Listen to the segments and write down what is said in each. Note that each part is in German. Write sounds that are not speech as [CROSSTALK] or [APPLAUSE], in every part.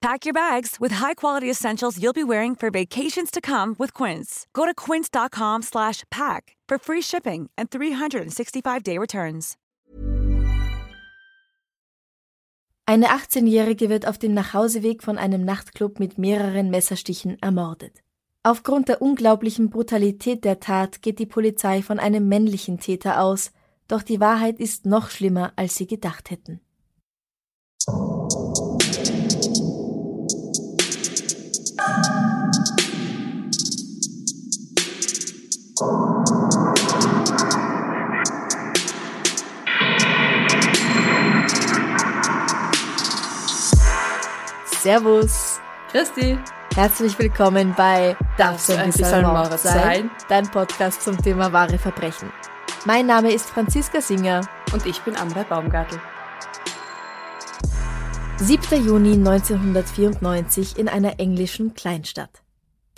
Pack your bags with high-quality essentials you'll be wearing for vacations to come with Quince. Go to quince.com/pack for free shipping and 365-day returns. Eine 18-Jährige wird auf dem Nachhauseweg von einem Nachtclub mit mehreren Messerstichen ermordet. Aufgrund der unglaublichen Brutalität der Tat geht die Polizei von einem männlichen Täter aus, doch die Wahrheit ist noch schlimmer, als sie gedacht hätten. Servus. Christi. Herzlich willkommen bei Darf so ein bisschen Mord sein? Dein Podcast zum Thema wahre Verbrechen. Mein Name ist Franziska Singer. Und ich bin Amber Baumgartel. 7. Juni 1994 in einer englischen Kleinstadt.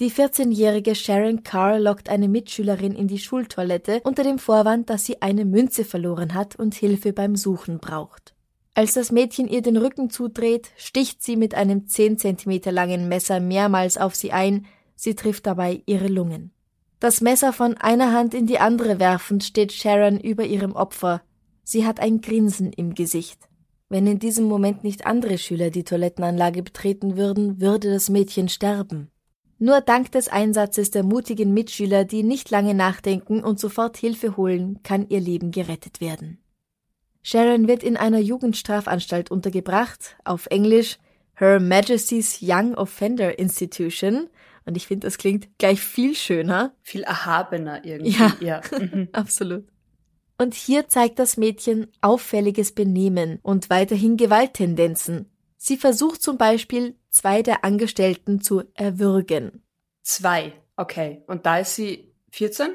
Die 14-jährige Sharon Carr lockt eine Mitschülerin in die Schultoilette unter dem Vorwand, dass sie eine Münze verloren hat und Hilfe beim Suchen braucht. Als das Mädchen ihr den Rücken zudreht, sticht sie mit einem 10 cm langen Messer mehrmals auf sie ein, sie trifft dabei ihre Lungen. Das Messer von einer Hand in die andere werfend steht Sharon über ihrem Opfer. Sie hat ein Grinsen im Gesicht. Wenn in diesem Moment nicht andere Schüler die Toilettenanlage betreten würden, würde das Mädchen sterben. Nur dank des Einsatzes der mutigen Mitschüler, die nicht lange nachdenken und sofort Hilfe holen, kann ihr Leben gerettet werden. Sharon wird in einer Jugendstrafanstalt untergebracht, auf Englisch Her Majesty's Young Offender Institution. Und ich finde, das klingt gleich viel schöner. Viel erhabener irgendwie. Ja, ja. Mhm. [LAUGHS] absolut. Und hier zeigt das Mädchen auffälliges Benehmen und weiterhin Gewalttendenzen. Sie versucht zum Beispiel, zwei der Angestellten zu erwürgen. Zwei, okay. Und da ist sie 14?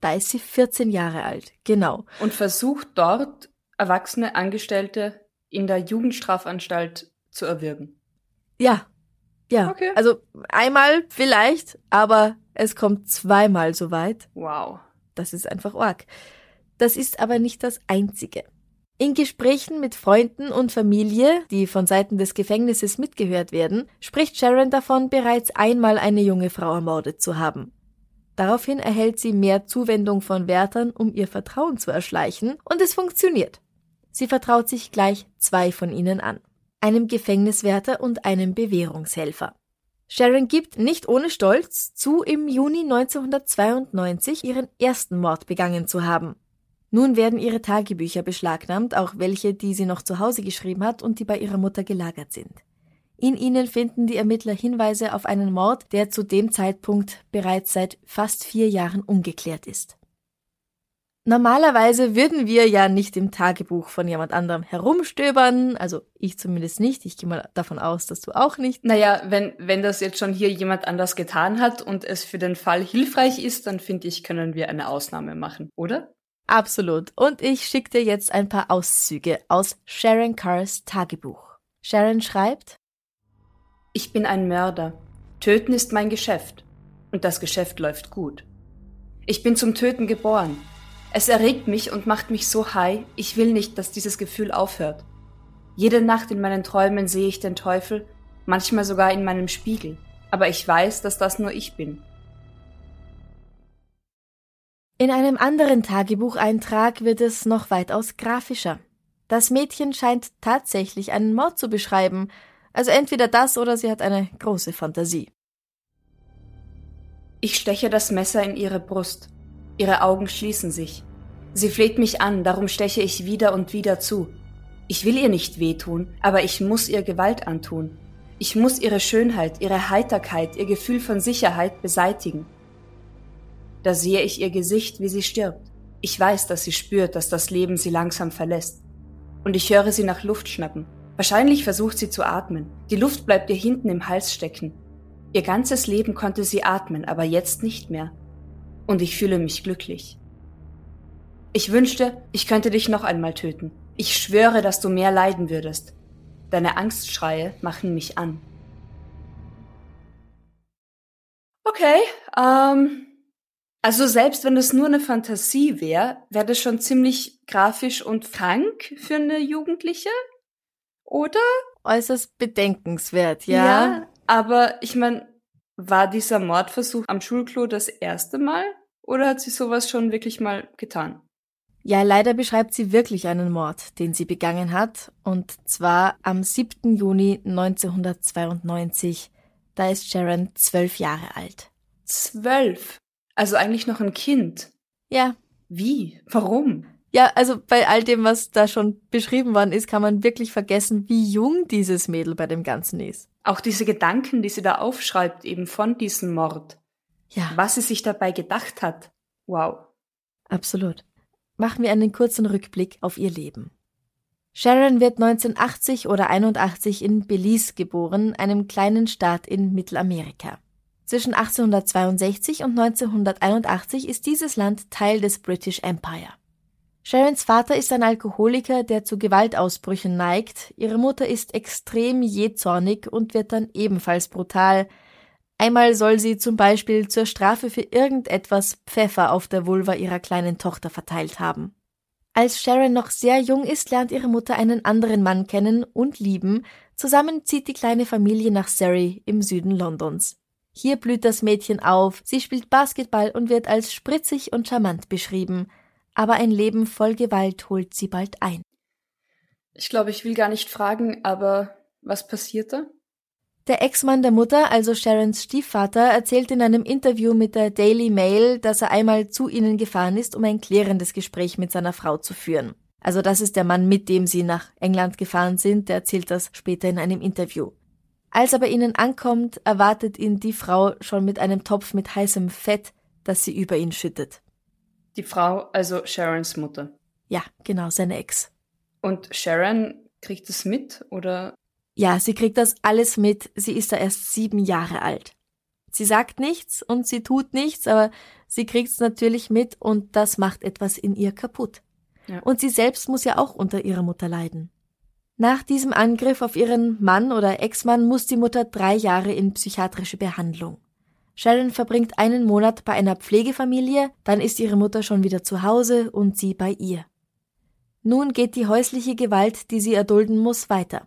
Da ist sie 14 Jahre alt, genau. Und versucht dort erwachsene Angestellte in der Jugendstrafanstalt zu erwürgen. Ja. Ja. Okay. Also einmal vielleicht, aber es kommt zweimal so weit. Wow. Das ist einfach arg. Das ist aber nicht das einzige. In Gesprächen mit Freunden und Familie, die von Seiten des Gefängnisses mitgehört werden, spricht Sharon davon, bereits einmal eine junge Frau ermordet zu haben. Daraufhin erhält sie mehr Zuwendung von Wärtern, um ihr Vertrauen zu erschleichen, und es funktioniert. Sie vertraut sich gleich zwei von ihnen an, einem Gefängniswärter und einem Bewährungshelfer. Sharon gibt nicht ohne Stolz zu, im Juni 1992 ihren ersten Mord begangen zu haben. Nun werden ihre Tagebücher beschlagnahmt, auch welche, die sie noch zu Hause geschrieben hat und die bei ihrer Mutter gelagert sind. In ihnen finden die Ermittler Hinweise auf einen Mord, der zu dem Zeitpunkt bereits seit fast vier Jahren ungeklärt ist. Normalerweise würden wir ja nicht im Tagebuch von jemand anderem herumstöbern, also ich zumindest nicht. Ich gehe mal davon aus, dass du auch nicht. Naja, wenn, wenn das jetzt schon hier jemand anders getan hat und es für den Fall hilfreich ist, dann finde ich, können wir eine Ausnahme machen, oder? Absolut. Und ich schicke dir jetzt ein paar Auszüge aus Sharon Carrs Tagebuch. Sharon schreibt, Ich bin ein Mörder. Töten ist mein Geschäft. Und das Geschäft läuft gut. Ich bin zum Töten geboren. Es erregt mich und macht mich so high, ich will nicht, dass dieses Gefühl aufhört. Jede Nacht in meinen Träumen sehe ich den Teufel, manchmal sogar in meinem Spiegel, aber ich weiß, dass das nur ich bin. In einem anderen Tagebucheintrag wird es noch weitaus grafischer. Das Mädchen scheint tatsächlich einen Mord zu beschreiben, also entweder das oder sie hat eine große Fantasie. Ich steche das Messer in ihre Brust. Ihre Augen schließen sich. Sie fleht mich an, darum steche ich wieder und wieder zu. Ich will ihr nicht wehtun, aber ich muss ihr Gewalt antun. Ich muss ihre Schönheit, ihre Heiterkeit, ihr Gefühl von Sicherheit beseitigen. Da sehe ich ihr Gesicht, wie sie stirbt. Ich weiß, dass sie spürt, dass das Leben sie langsam verlässt. Und ich höre sie nach Luft schnappen. Wahrscheinlich versucht sie zu atmen. Die Luft bleibt ihr hinten im Hals stecken. Ihr ganzes Leben konnte sie atmen, aber jetzt nicht mehr und ich fühle mich glücklich. Ich wünschte, ich könnte dich noch einmal töten. Ich schwöre, dass du mehr leiden würdest. Deine Angstschreie machen mich an. Okay, ähm, also selbst wenn es nur eine Fantasie wäre, wäre das schon ziemlich grafisch und krank für eine Jugendliche, oder? Äußerst bedenkenswert, ja. Ja, aber ich meine, war dieser Mordversuch am Schulklo das erste Mal oder hat sie sowas schon wirklich mal getan? Ja, leider beschreibt sie wirklich einen Mord, den sie begangen hat, und zwar am 7. Juni 1992. Da ist Sharon zwölf Jahre alt. Zwölf? Also eigentlich noch ein Kind? Ja. Wie? Warum? Ja, also bei all dem, was da schon beschrieben worden ist, kann man wirklich vergessen, wie jung dieses Mädel bei dem Ganzen ist. Auch diese Gedanken, die sie da aufschreibt, eben von diesem Mord. Ja. Was sie sich dabei gedacht hat. Wow. Absolut machen wir einen kurzen Rückblick auf ihr Leben. Sharon wird 1980 oder 81 in Belize geboren, einem kleinen Staat in Mittelamerika. Zwischen 1862 und 1981 ist dieses Land Teil des British Empire. Sharons Vater ist ein Alkoholiker, der zu Gewaltausbrüchen neigt, ihre Mutter ist extrem jähzornig und wird dann ebenfalls brutal, Einmal soll sie zum Beispiel zur Strafe für irgendetwas Pfeffer auf der Vulva ihrer kleinen Tochter verteilt haben. Als Sharon noch sehr jung ist, lernt ihre Mutter einen anderen Mann kennen und lieben. Zusammen zieht die kleine Familie nach Surrey im Süden Londons. Hier blüht das Mädchen auf, sie spielt Basketball und wird als spritzig und charmant beschrieben. Aber ein Leben voll Gewalt holt sie bald ein. Ich glaube, ich will gar nicht fragen, aber was passiert da? Der Ex-Mann der Mutter, also Sharons Stiefvater, erzählt in einem Interview mit der Daily Mail, dass er einmal zu ihnen gefahren ist, um ein klärendes Gespräch mit seiner Frau zu führen. Also das ist der Mann, mit dem sie nach England gefahren sind, der erzählt das später in einem Interview. Als er bei ihnen ankommt, erwartet ihn die Frau schon mit einem Topf mit heißem Fett, das sie über ihn schüttet. Die Frau, also Sharons Mutter. Ja, genau, seine Ex. Und Sharon kriegt es mit oder ja, sie kriegt das alles mit. Sie ist da erst sieben Jahre alt. Sie sagt nichts und sie tut nichts, aber sie kriegt es natürlich mit und das macht etwas in ihr kaputt. Ja. Und sie selbst muss ja auch unter ihrer Mutter leiden. Nach diesem Angriff auf ihren Mann oder Ex-Mann muss die Mutter drei Jahre in psychiatrische Behandlung. Sharon verbringt einen Monat bei einer Pflegefamilie, dann ist ihre Mutter schon wieder zu Hause und sie bei ihr. Nun geht die häusliche Gewalt, die sie erdulden muss, weiter.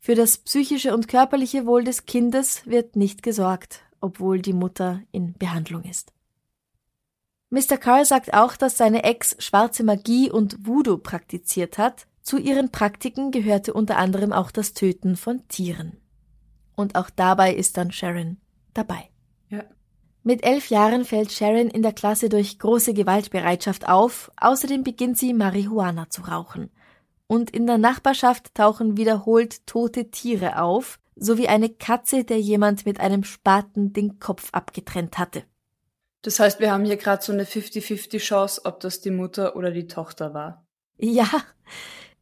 Für das psychische und körperliche Wohl des Kindes wird nicht gesorgt, obwohl die Mutter in Behandlung ist. Mr. Carr sagt auch, dass seine Ex schwarze Magie und Voodoo praktiziert hat. Zu ihren Praktiken gehörte unter anderem auch das Töten von Tieren. Und auch dabei ist dann Sharon dabei. Ja. Mit elf Jahren fällt Sharon in der Klasse durch große Gewaltbereitschaft auf. Außerdem beginnt sie Marihuana zu rauchen und in der Nachbarschaft tauchen wiederholt tote Tiere auf, sowie eine Katze, der jemand mit einem Spaten den Kopf abgetrennt hatte. Das heißt, wir haben hier gerade so eine 50-50 Chance, ob das die Mutter oder die Tochter war. Ja,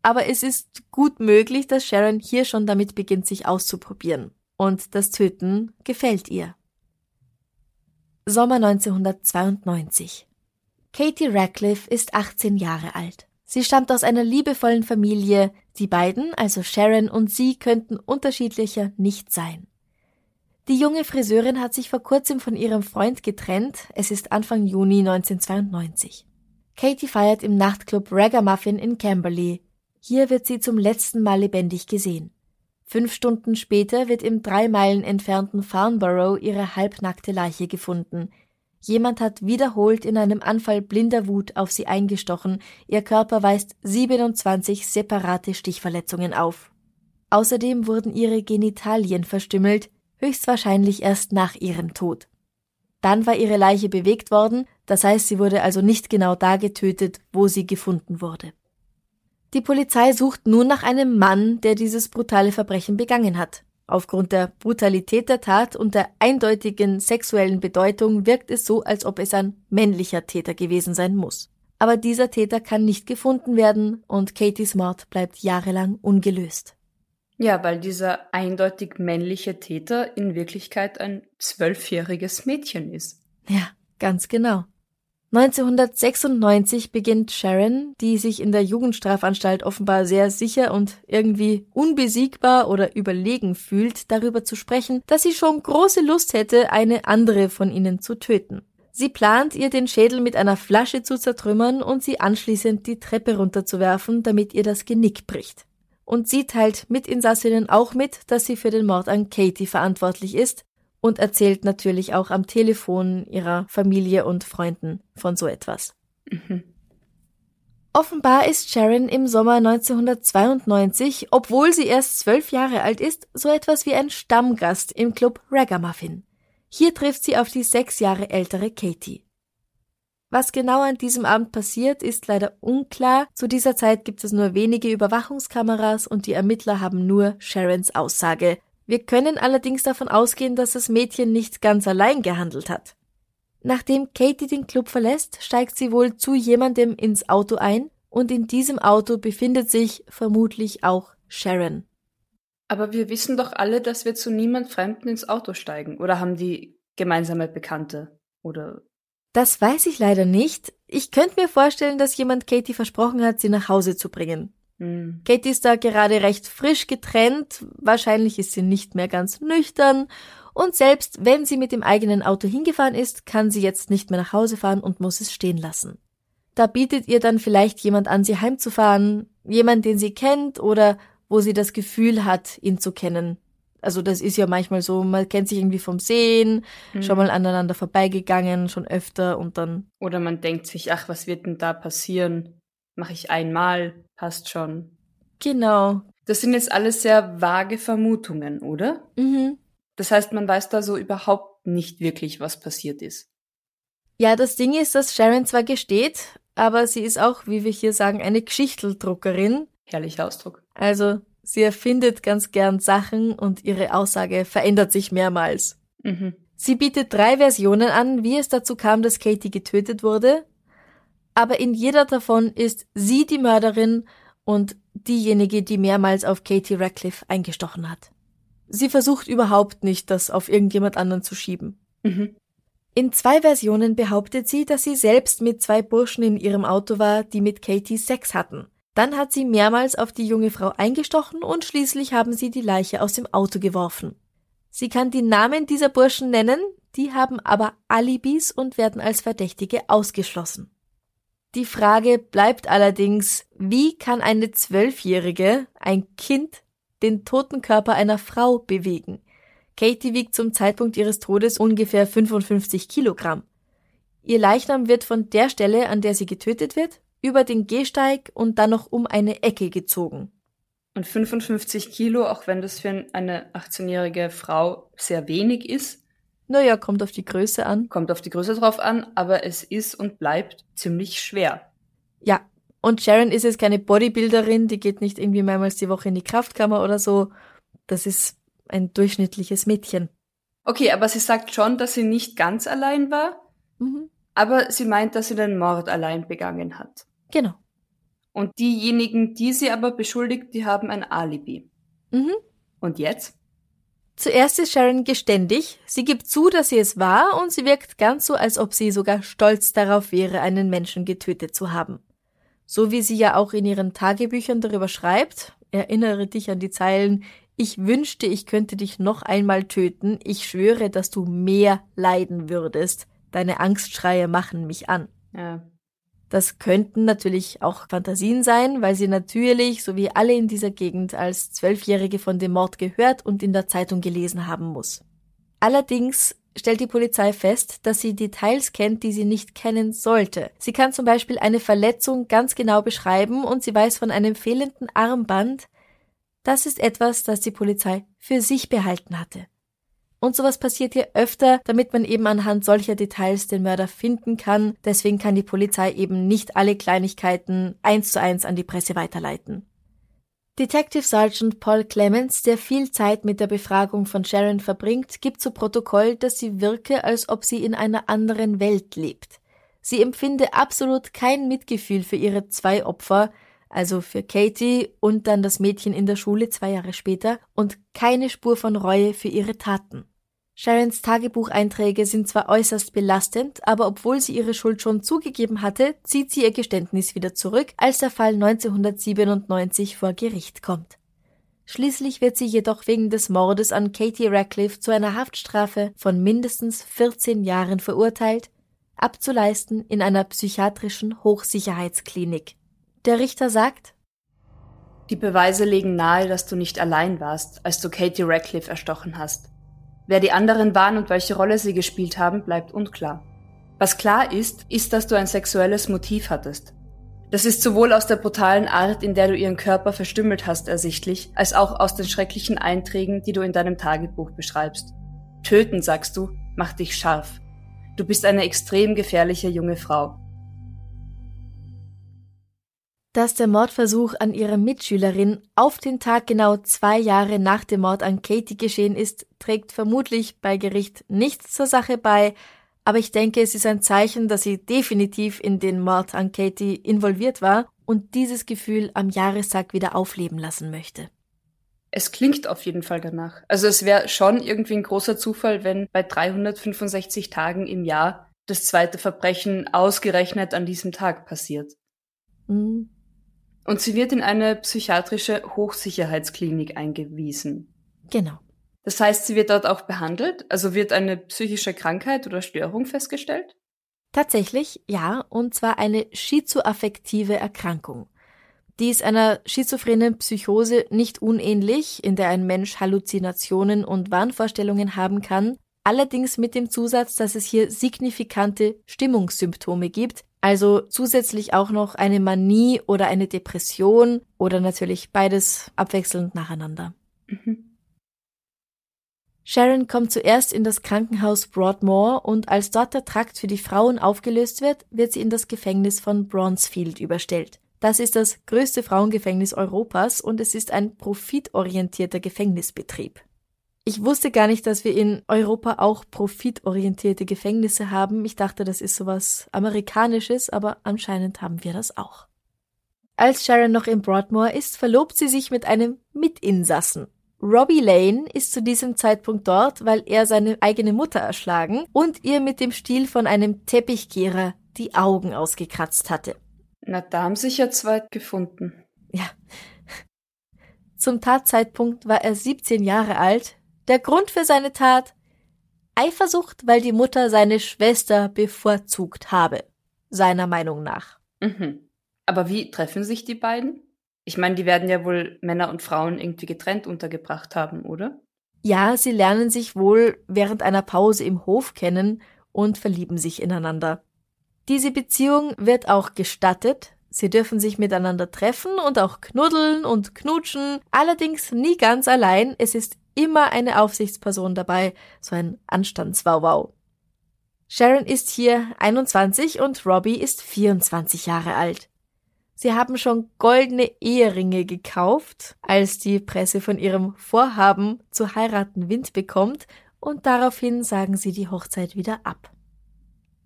aber es ist gut möglich, dass Sharon hier schon damit beginnt, sich auszuprobieren. Und das Töten gefällt ihr. Sommer 1992. Katie Radcliffe ist 18 Jahre alt. Sie stammt aus einer liebevollen Familie. Die beiden, also Sharon und sie, könnten unterschiedlicher nicht sein. Die junge Friseurin hat sich vor kurzem von ihrem Freund getrennt. Es ist Anfang Juni 1992. Katie feiert im Nachtclub Ragamuffin in Camberley. Hier wird sie zum letzten Mal lebendig gesehen. Fünf Stunden später wird im drei Meilen entfernten Farnborough ihre halbnackte Leiche gefunden. Jemand hat wiederholt in einem Anfall blinder Wut auf sie eingestochen, ihr Körper weist 27 separate Stichverletzungen auf. Außerdem wurden ihre Genitalien verstümmelt, höchstwahrscheinlich erst nach ihrem Tod. Dann war ihre Leiche bewegt worden, das heißt, sie wurde also nicht genau da getötet, wo sie gefunden wurde. Die Polizei sucht nun nach einem Mann, der dieses brutale Verbrechen begangen hat. Aufgrund der Brutalität der Tat und der eindeutigen sexuellen Bedeutung wirkt es so, als ob es ein männlicher Täter gewesen sein muss. Aber dieser Täter kann nicht gefunden werden und Katies Mord bleibt jahrelang ungelöst. Ja, weil dieser eindeutig männliche Täter in Wirklichkeit ein zwölfjähriges Mädchen ist. Ja, ganz genau. 1996 beginnt Sharon, die sich in der Jugendstrafanstalt offenbar sehr sicher und irgendwie unbesiegbar oder überlegen fühlt, darüber zu sprechen, dass sie schon große Lust hätte, eine andere von ihnen zu töten. Sie plant, ihr den Schädel mit einer Flasche zu zertrümmern und sie anschließend die Treppe runterzuwerfen, damit ihr das Genick bricht. Und sie teilt Mitinsassinnen auch mit, dass sie für den Mord an Katie verantwortlich ist, und erzählt natürlich auch am Telefon ihrer Familie und Freunden von so etwas. Mhm. Offenbar ist Sharon im Sommer 1992, obwohl sie erst zwölf Jahre alt ist, so etwas wie ein Stammgast im Club Ragamuffin. Hier trifft sie auf die sechs Jahre ältere Katie. Was genau an diesem Abend passiert, ist leider unklar. Zu dieser Zeit gibt es nur wenige Überwachungskameras und die Ermittler haben nur Sharons Aussage, wir können allerdings davon ausgehen, dass das Mädchen nicht ganz allein gehandelt hat. Nachdem Katie den Club verlässt, steigt sie wohl zu jemandem ins Auto ein und in diesem Auto befindet sich vermutlich auch Sharon. Aber wir wissen doch alle, dass wir zu niemand Fremden ins Auto steigen. Oder haben die gemeinsame Bekannte? Oder? Das weiß ich leider nicht. Ich könnte mir vorstellen, dass jemand Katie versprochen hat, sie nach Hause zu bringen. Mhm. Katie ist da gerade recht frisch getrennt, wahrscheinlich ist sie nicht mehr ganz nüchtern und selbst wenn sie mit dem eigenen Auto hingefahren ist, kann sie jetzt nicht mehr nach Hause fahren und muss es stehen lassen. Da bietet ihr dann vielleicht jemand an, sie heimzufahren, jemand, den sie kennt oder wo sie das Gefühl hat, ihn zu kennen. Also das ist ja manchmal so, man kennt sich irgendwie vom Sehen, mhm. schon mal aneinander vorbeigegangen, schon öfter und dann. Oder man denkt sich, ach, was wird denn da passieren? Mache ich einmal, passt schon. Genau. Das sind jetzt alles sehr vage Vermutungen, oder? Mhm. Das heißt, man weiß da so überhaupt nicht wirklich, was passiert ist. Ja, das Ding ist, dass Sharon zwar gesteht, aber sie ist auch, wie wir hier sagen, eine Geschichteldruckerin. Herrlicher Ausdruck. Also, sie erfindet ganz gern Sachen und ihre Aussage verändert sich mehrmals. Mhm. Sie bietet drei Versionen an, wie es dazu kam, dass Katie getötet wurde, aber in jeder davon ist sie die Mörderin und diejenige, die mehrmals auf Katie Radcliffe eingestochen hat. Sie versucht überhaupt nicht, das auf irgendjemand anderen zu schieben. Mhm. In zwei Versionen behauptet sie, dass sie selbst mit zwei Burschen in ihrem Auto war, die mit Katie Sex hatten. Dann hat sie mehrmals auf die junge Frau eingestochen und schließlich haben sie die Leiche aus dem Auto geworfen. Sie kann die Namen dieser Burschen nennen, die haben aber Alibis und werden als Verdächtige ausgeschlossen. Die Frage bleibt allerdings, wie kann eine Zwölfjährige, ein Kind, den toten Körper einer Frau bewegen? Katie wiegt zum Zeitpunkt ihres Todes ungefähr 55 Kilogramm. Ihr Leichnam wird von der Stelle, an der sie getötet wird, über den Gehsteig und dann noch um eine Ecke gezogen. Und 55 Kilo, auch wenn das für eine 18-jährige Frau sehr wenig ist, naja, kommt auf die Größe an. Kommt auf die Größe drauf an, aber es ist und bleibt ziemlich schwer. Ja. Und Sharon ist jetzt keine Bodybuilderin, die geht nicht irgendwie mehrmals die Woche in die Kraftkammer oder so. Das ist ein durchschnittliches Mädchen. Okay, aber sie sagt schon, dass sie nicht ganz allein war. Mhm. Aber sie meint, dass sie den Mord allein begangen hat. Genau. Und diejenigen, die sie aber beschuldigt, die haben ein Alibi. Mhm. Und jetzt? Zuerst ist Sharon geständig, sie gibt zu, dass sie es war und sie wirkt ganz so, als ob sie sogar stolz darauf wäre, einen Menschen getötet zu haben. So wie sie ja auch in ihren Tagebüchern darüber schreibt, erinnere dich an die Zeilen, ich wünschte, ich könnte dich noch einmal töten, ich schwöre, dass du mehr leiden würdest, deine Angstschreie machen mich an. Ja. Das könnten natürlich auch Fantasien sein, weil sie natürlich, so wie alle in dieser Gegend, als Zwölfjährige von dem Mord gehört und in der Zeitung gelesen haben muss. Allerdings stellt die Polizei fest, dass sie Details kennt, die sie nicht kennen sollte. Sie kann zum Beispiel eine Verletzung ganz genau beschreiben und sie weiß von einem fehlenden Armband. Das ist etwas, das die Polizei für sich behalten hatte. Und sowas passiert hier öfter, damit man eben anhand solcher Details den Mörder finden kann. Deswegen kann die Polizei eben nicht alle Kleinigkeiten eins zu eins an die Presse weiterleiten. Detective Sergeant Paul Clemens, der viel Zeit mit der Befragung von Sharon verbringt, gibt zu Protokoll, dass sie wirke, als ob sie in einer anderen Welt lebt. Sie empfinde absolut kein Mitgefühl für ihre zwei Opfer, also für Katie und dann das Mädchen in der Schule zwei Jahre später, und keine Spur von Reue für ihre Taten. Sharons Tagebucheinträge sind zwar äußerst belastend, aber obwohl sie ihre Schuld schon zugegeben hatte, zieht sie ihr Geständnis wieder zurück, als der Fall 1997 vor Gericht kommt. Schließlich wird sie jedoch wegen des Mordes an Katie Radcliffe zu einer Haftstrafe von mindestens 14 Jahren verurteilt, abzuleisten in einer psychiatrischen Hochsicherheitsklinik. Der Richter sagt, Die Beweise legen nahe, dass du nicht allein warst, als du Katie Radcliffe erstochen hast. Wer die anderen waren und welche Rolle sie gespielt haben, bleibt unklar. Was klar ist, ist, dass du ein sexuelles Motiv hattest. Das ist sowohl aus der brutalen Art, in der du ihren Körper verstümmelt hast, ersichtlich, als auch aus den schrecklichen Einträgen, die du in deinem Tagebuch beschreibst. Töten, sagst du, macht dich scharf. Du bist eine extrem gefährliche junge Frau. Dass der Mordversuch an ihrer Mitschülerin auf den Tag genau zwei Jahre nach dem Mord an Katie geschehen ist, trägt vermutlich bei Gericht nichts zur Sache bei, aber ich denke, es ist ein Zeichen, dass sie definitiv in den Mord an Katie involviert war und dieses Gefühl am Jahrestag wieder aufleben lassen möchte. Es klingt auf jeden Fall danach. Also es wäre schon irgendwie ein großer Zufall, wenn bei 365 Tagen im Jahr das zweite Verbrechen ausgerechnet an diesem Tag passiert. Mhm. Und sie wird in eine psychiatrische Hochsicherheitsklinik eingewiesen. Genau. Das heißt, sie wird dort auch behandelt? Also wird eine psychische Krankheit oder Störung festgestellt? Tatsächlich, ja, und zwar eine schizoaffektive Erkrankung. Die ist einer schizophrenen Psychose nicht unähnlich, in der ein Mensch Halluzinationen und Wahnvorstellungen haben kann, allerdings mit dem Zusatz, dass es hier signifikante Stimmungssymptome gibt, also zusätzlich auch noch eine Manie oder eine Depression oder natürlich beides abwechselnd nacheinander. Mhm. Sharon kommt zuerst in das Krankenhaus Broadmoor und als dort der Trakt für die Frauen aufgelöst wird, wird sie in das Gefängnis von Bronzefield überstellt. Das ist das größte Frauengefängnis Europas und es ist ein profitorientierter Gefängnisbetrieb. Ich wusste gar nicht, dass wir in Europa auch profitorientierte Gefängnisse haben. Ich dachte, das ist sowas Amerikanisches, aber anscheinend haben wir das auch. Als Sharon noch in Broadmoor ist, verlobt sie sich mit einem Mitinsassen. Robbie Lane ist zu diesem Zeitpunkt dort, weil er seine eigene Mutter erschlagen und ihr mit dem Stiel von einem Teppichkehrer die Augen ausgekratzt hatte. Na, da haben sich ja zwei gefunden. Ja. Zum Tatzeitpunkt war er 17 Jahre alt, der Grund für seine Tat? Eifersucht, weil die Mutter seine Schwester bevorzugt habe, seiner Meinung nach. Mhm. Aber wie treffen sich die beiden? Ich meine, die werden ja wohl Männer und Frauen irgendwie getrennt untergebracht haben, oder? Ja, sie lernen sich wohl während einer Pause im Hof kennen und verlieben sich ineinander. Diese Beziehung wird auch gestattet. Sie dürfen sich miteinander treffen und auch knuddeln und knutschen, allerdings nie ganz allein. Es ist immer eine Aufsichtsperson dabei, so ein Anstandswauwau. Sharon ist hier 21 und Robbie ist 24 Jahre alt. Sie haben schon goldene Eheringe gekauft, als die Presse von ihrem Vorhaben zu heiraten Wind bekommt, und daraufhin sagen sie die Hochzeit wieder ab.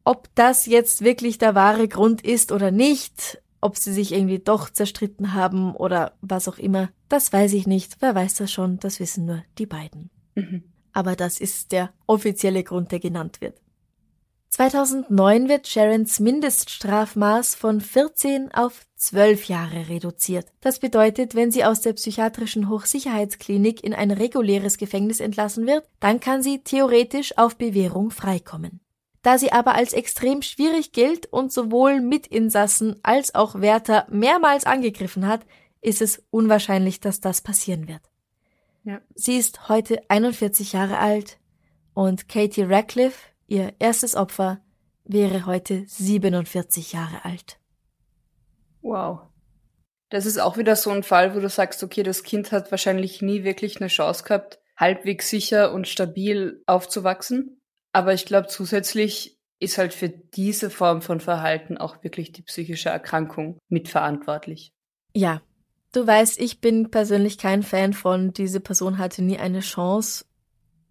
Ob das jetzt wirklich der wahre Grund ist oder nicht, ob sie sich irgendwie doch zerstritten haben oder was auch immer, das weiß ich nicht. Wer weiß das schon, das wissen nur die beiden. Mhm. Aber das ist der offizielle Grund, der genannt wird. 2009 wird Sharons Mindeststrafmaß von 14 auf 12 Jahre reduziert. Das bedeutet, wenn sie aus der psychiatrischen Hochsicherheitsklinik in ein reguläres Gefängnis entlassen wird, dann kann sie theoretisch auf Bewährung freikommen. Da sie aber als extrem schwierig gilt und sowohl Mitinsassen als auch Wärter mehrmals angegriffen hat, ist es unwahrscheinlich, dass das passieren wird. Ja. Sie ist heute 41 Jahre alt und Katie Radcliffe, ihr erstes Opfer, wäre heute 47 Jahre alt. Wow. Das ist auch wieder so ein Fall, wo du sagst, okay, das Kind hat wahrscheinlich nie wirklich eine Chance gehabt, halbwegs sicher und stabil aufzuwachsen. Aber ich glaube, zusätzlich ist halt für diese Form von Verhalten auch wirklich die psychische Erkrankung mitverantwortlich. Ja, du weißt, ich bin persönlich kein Fan von, diese Person hatte nie eine Chance,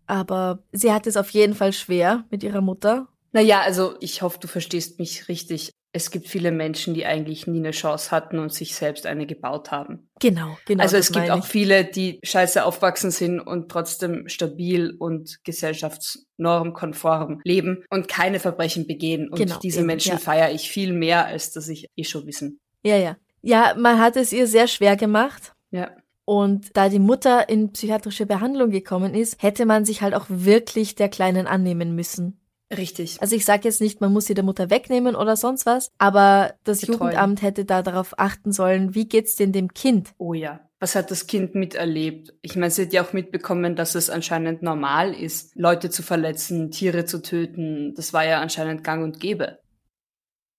aber sie hat es auf jeden Fall schwer mit ihrer Mutter. Naja, also ich hoffe, du verstehst mich richtig. Es gibt viele Menschen, die eigentlich nie eine Chance hatten und sich selbst eine gebaut haben. Genau, genau. Also es gibt auch viele, die scheiße aufwachsen sind und trotzdem stabil und gesellschaftsnormkonform leben und keine Verbrechen begehen. Und Genau, diese eben, Menschen ja. feiere ich viel mehr, als dass ich eh schon wissen. Ja, ja. Ja, man hat es ihr sehr schwer gemacht. Ja. Und da die Mutter in psychiatrische Behandlung gekommen ist, hätte man sich halt auch wirklich der Kleinen annehmen müssen. Richtig. Also ich sage jetzt nicht, man muss sie der Mutter wegnehmen oder sonst was, aber das Betreuen. Jugendamt hätte da darauf achten sollen, wie geht's denn dem Kind? Oh ja. Was hat das Kind miterlebt? Ich meine, sie hat ja auch mitbekommen, dass es anscheinend normal ist, Leute zu verletzen, Tiere zu töten. Das war ja anscheinend gang und gäbe.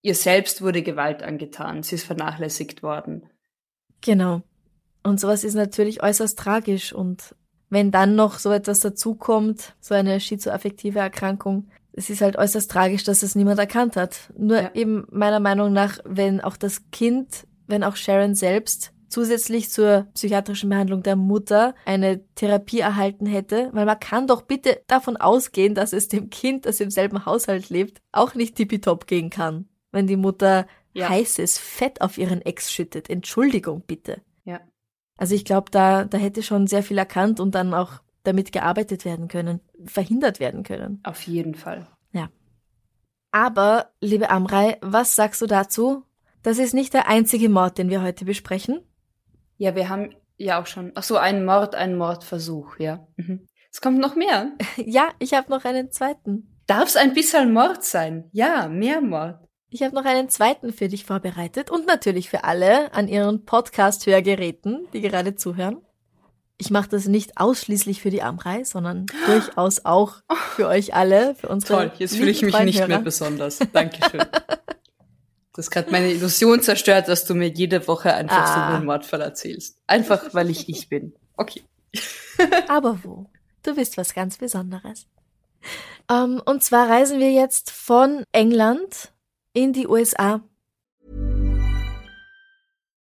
Ihr selbst wurde Gewalt angetan. Sie ist vernachlässigt worden. Genau. Und sowas ist natürlich äußerst tragisch und wenn dann noch so etwas dazukommt, so eine schizoaffektive Erkrankung, es ist halt äußerst tragisch, dass es niemand erkannt hat. Nur Ja. eben meiner Meinung nach, wenn auch das Kind, wenn auch Sharon selbst zusätzlich zur psychiatrischen Behandlung der Mutter eine Therapie erhalten hätte, weil man kann doch bitte davon ausgehen, dass es dem Kind, das im selben Haushalt lebt, auch nicht tippitopp gehen kann, wenn die Mutter Ja. heißes Fett auf ihren Ex schüttet. Entschuldigung bitte. Ja. Also ich glaube, da, da hätte schon sehr viel erkannt und dann auch damit gearbeitet werden können, verhindert werden können. Auf jeden Fall. Aber, liebe Amrei, was sagst du dazu? Das ist nicht der einzige Mord, den wir heute besprechen. Ja, wir haben ja auch schon. Ach so, ein Mord, ein Mordversuch, ja. Mhm. Es kommt noch mehr. [LAUGHS] Ja, ich habe noch einen zweiten. Darf es ein bisschen Mord sein? Ja, mehr Mord. Ich habe noch einen zweiten für dich vorbereitet und natürlich für alle an ihren Podcast-Hörgeräten, die gerade zuhören. Ich mache das nicht ausschließlich für die Amrei, sondern durchaus auch für euch alle, für unsere Toll, jetzt fühle ich mich treuen nicht mehr besonders. Dankeschön. Hast gerade meine Illusion zerstört, dass du mir jede Woche einfach Ah. so einen Mordfall erzählst. Einfach, weil ich ich bin. Okay. [LAUGHS] Aber wo? Du bist was ganz Besonderes. Ähm, und zwar reisen wir jetzt von England in die USA.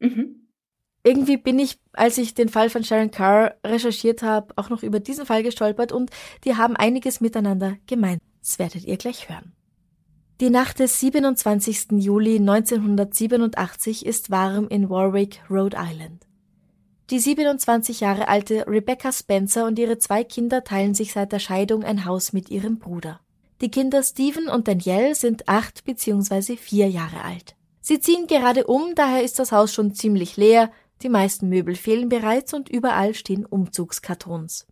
Mhm. Irgendwie bin ich, als ich den Fall von Sharon Carr recherchiert habe, auch noch über diesen Fall gestolpert und die haben einiges miteinander gemeint. Das werdet ihr gleich hören. Die Nacht des 27. Juli 1987 ist warm in Warwick, Rhode Island. Die 27 Jahre alte Rebecca Spencer und ihre zwei Kinder teilen sich seit der Scheidung ein Haus mit ihrem Bruder. Die Kinder Stephen und Danielle sind acht bzw. vier Jahre alt. Sie ziehen gerade um, daher ist das Haus schon ziemlich leer, die meisten Möbel fehlen bereits und überall stehen Umzugskartons.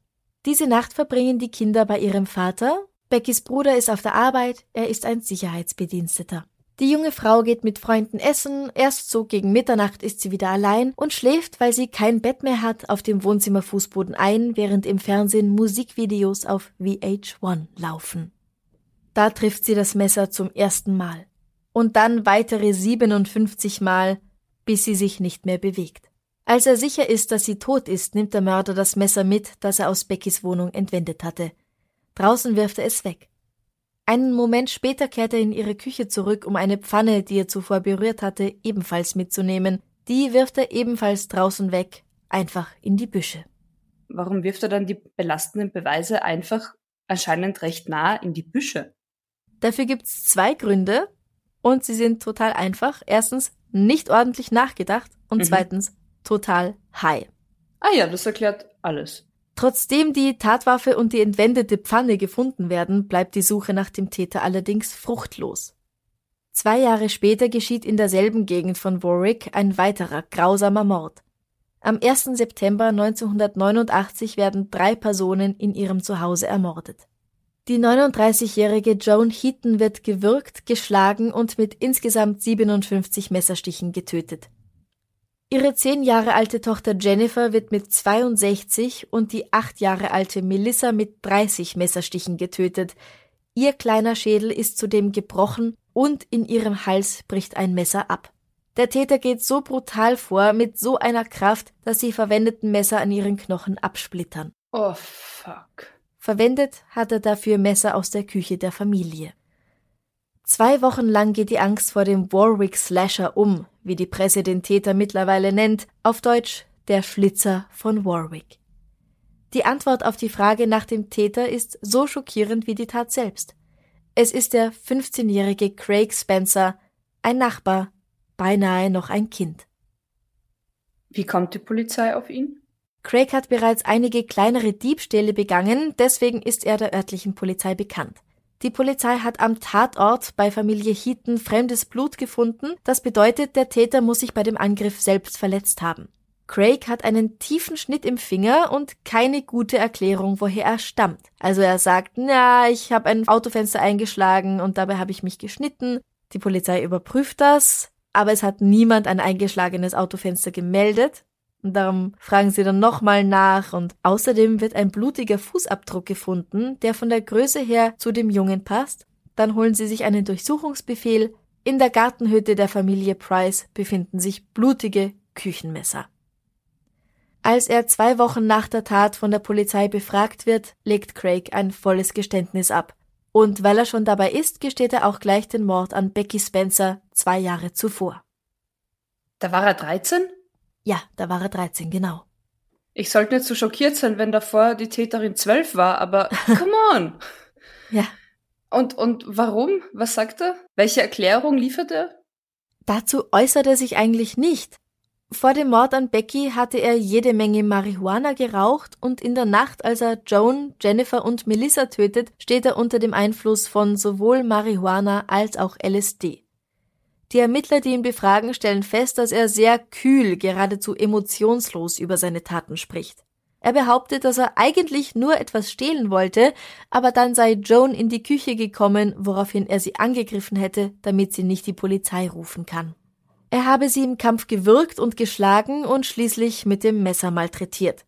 Diese Nacht verbringen die Kinder bei ihrem Vater. Beckys Bruder ist auf der Arbeit, er ist ein Sicherheitsbediensteter. Die junge Frau geht mit Freunden essen, erst so gegen Mitternacht ist sie wieder allein und schläft, weil sie kein Bett mehr hat, auf dem Wohnzimmerfußboden ein, während im Fernsehen Musikvideos auf VH1 laufen. Da trifft sie das Messer zum ersten Mal. Und dann weitere 57 Mal, bis sie sich nicht mehr bewegt. Als er sicher ist, dass sie tot ist, nimmt der Mörder das Messer mit, das er aus Beckys Wohnung entwendet hatte. Draußen wirft er es weg. Einen Moment später kehrt er in ihre Küche zurück, um eine Pfanne, die er zuvor berührt hatte, ebenfalls mitzunehmen. Die wirft er ebenfalls draußen weg, einfach in die Büsche. Warum wirft er dann die belastenden Beweise einfach anscheinend recht nah in die Büsche? Dafür gibt's zwei Gründe und sie sind total einfach. Erstens, nicht ordentlich nachgedacht und Mhm. zweitens, total high. Ah ja, das erklärt alles. Trotzdem die Tatwaffe und die entwendete Pfanne gefunden werden, bleibt die Suche nach dem Täter allerdings fruchtlos. Zwei Jahre später geschieht in derselben Gegend von Warwick ein weiterer grausamer Mord. Am 1. September 1989 werden drei Personen in ihrem Zuhause ermordet. Die 39-jährige Joan Heaton wird gewürgt, geschlagen und mit insgesamt 57 Messerstichen getötet. Ihre zehn Jahre alte Tochter Jennifer wird mit 62 und die acht Jahre alte Melissa mit 30 Messerstichen getötet. Ihr kleiner Schädel ist zudem gebrochen und in ihrem Hals bricht ein Messer ab. Der Täter geht so brutal vor, mit so einer Kraft, dass die verwendeten Messer an ihren Knochen absplittern. Oh fuck. Verwendet hat er dafür Messer aus der Küche der Familie. Zwei Wochen lang geht die Angst vor dem Warwick Slasher um, wie die Presse den Täter mittlerweile nennt, auf Deutsch der Schlitzer von Warwick. Die Antwort auf die Frage nach dem Täter ist so schockierend wie die Tat selbst. Es ist der 15-jährige Craig Spencer, ein Nachbar, beinahe noch ein Kind. Wie kommt die Polizei auf ihn? Craig hat bereits einige kleinere Diebstähle begangen, deswegen ist er der örtlichen Polizei bekannt. Die Polizei hat am Tatort bei Familie Heaton fremdes Blut gefunden, das bedeutet, der Täter muss sich bei dem Angriff selbst verletzt haben. Craig hat einen tiefen Schnitt im Finger und keine gute Erklärung, woher er stammt. Also er sagt, na, ich habe ein Autofenster eingeschlagen und dabei habe ich mich geschnitten. Die Polizei überprüft das, aber es hat niemand ein eingeschlagenes Autofenster gemeldet. Und darum fragen sie dann nochmal nach und außerdem wird ein blutiger Fußabdruck gefunden, der von der Größe her zu dem Jungen passt. Dann holen sie sich einen Durchsuchungsbefehl. In der Gartenhütte der Familie Price befinden sich blutige Küchenmesser. Als er zwei Wochen nach der Tat von der Polizei befragt wird, legt Craig ein volles Geständnis ab. Und weil er schon dabei ist, gesteht er auch gleich den Mord an Becky Spencer zwei Jahre zuvor. Da war er 13? Ja, da war er 13, genau. Ich sollte nicht so schockiert sein, wenn davor die Täterin 12 war, aber [LAUGHS] come on! ja. Und, und warum? Was sagt er? Welche Erklärung liefert er? Dazu äußert er sich eigentlich nicht. Vor dem Mord an Becky hatte er jede Menge Marihuana geraucht und in der Nacht, als er Joan, Jennifer und Melissa tötet, steht er unter dem Einfluss von sowohl Marihuana als auch LSD. Die Ermittler, die ihn befragen, stellen fest, dass er sehr kühl, geradezu emotionslos über seine Taten spricht. Er behauptet, dass er eigentlich nur etwas stehlen wollte, aber dann sei Joan in die Küche gekommen, woraufhin er sie angegriffen hätte, damit sie nicht die Polizei rufen kann. Er habe sie im Kampf gewürgt und geschlagen und schließlich mit dem Messer malträtiert.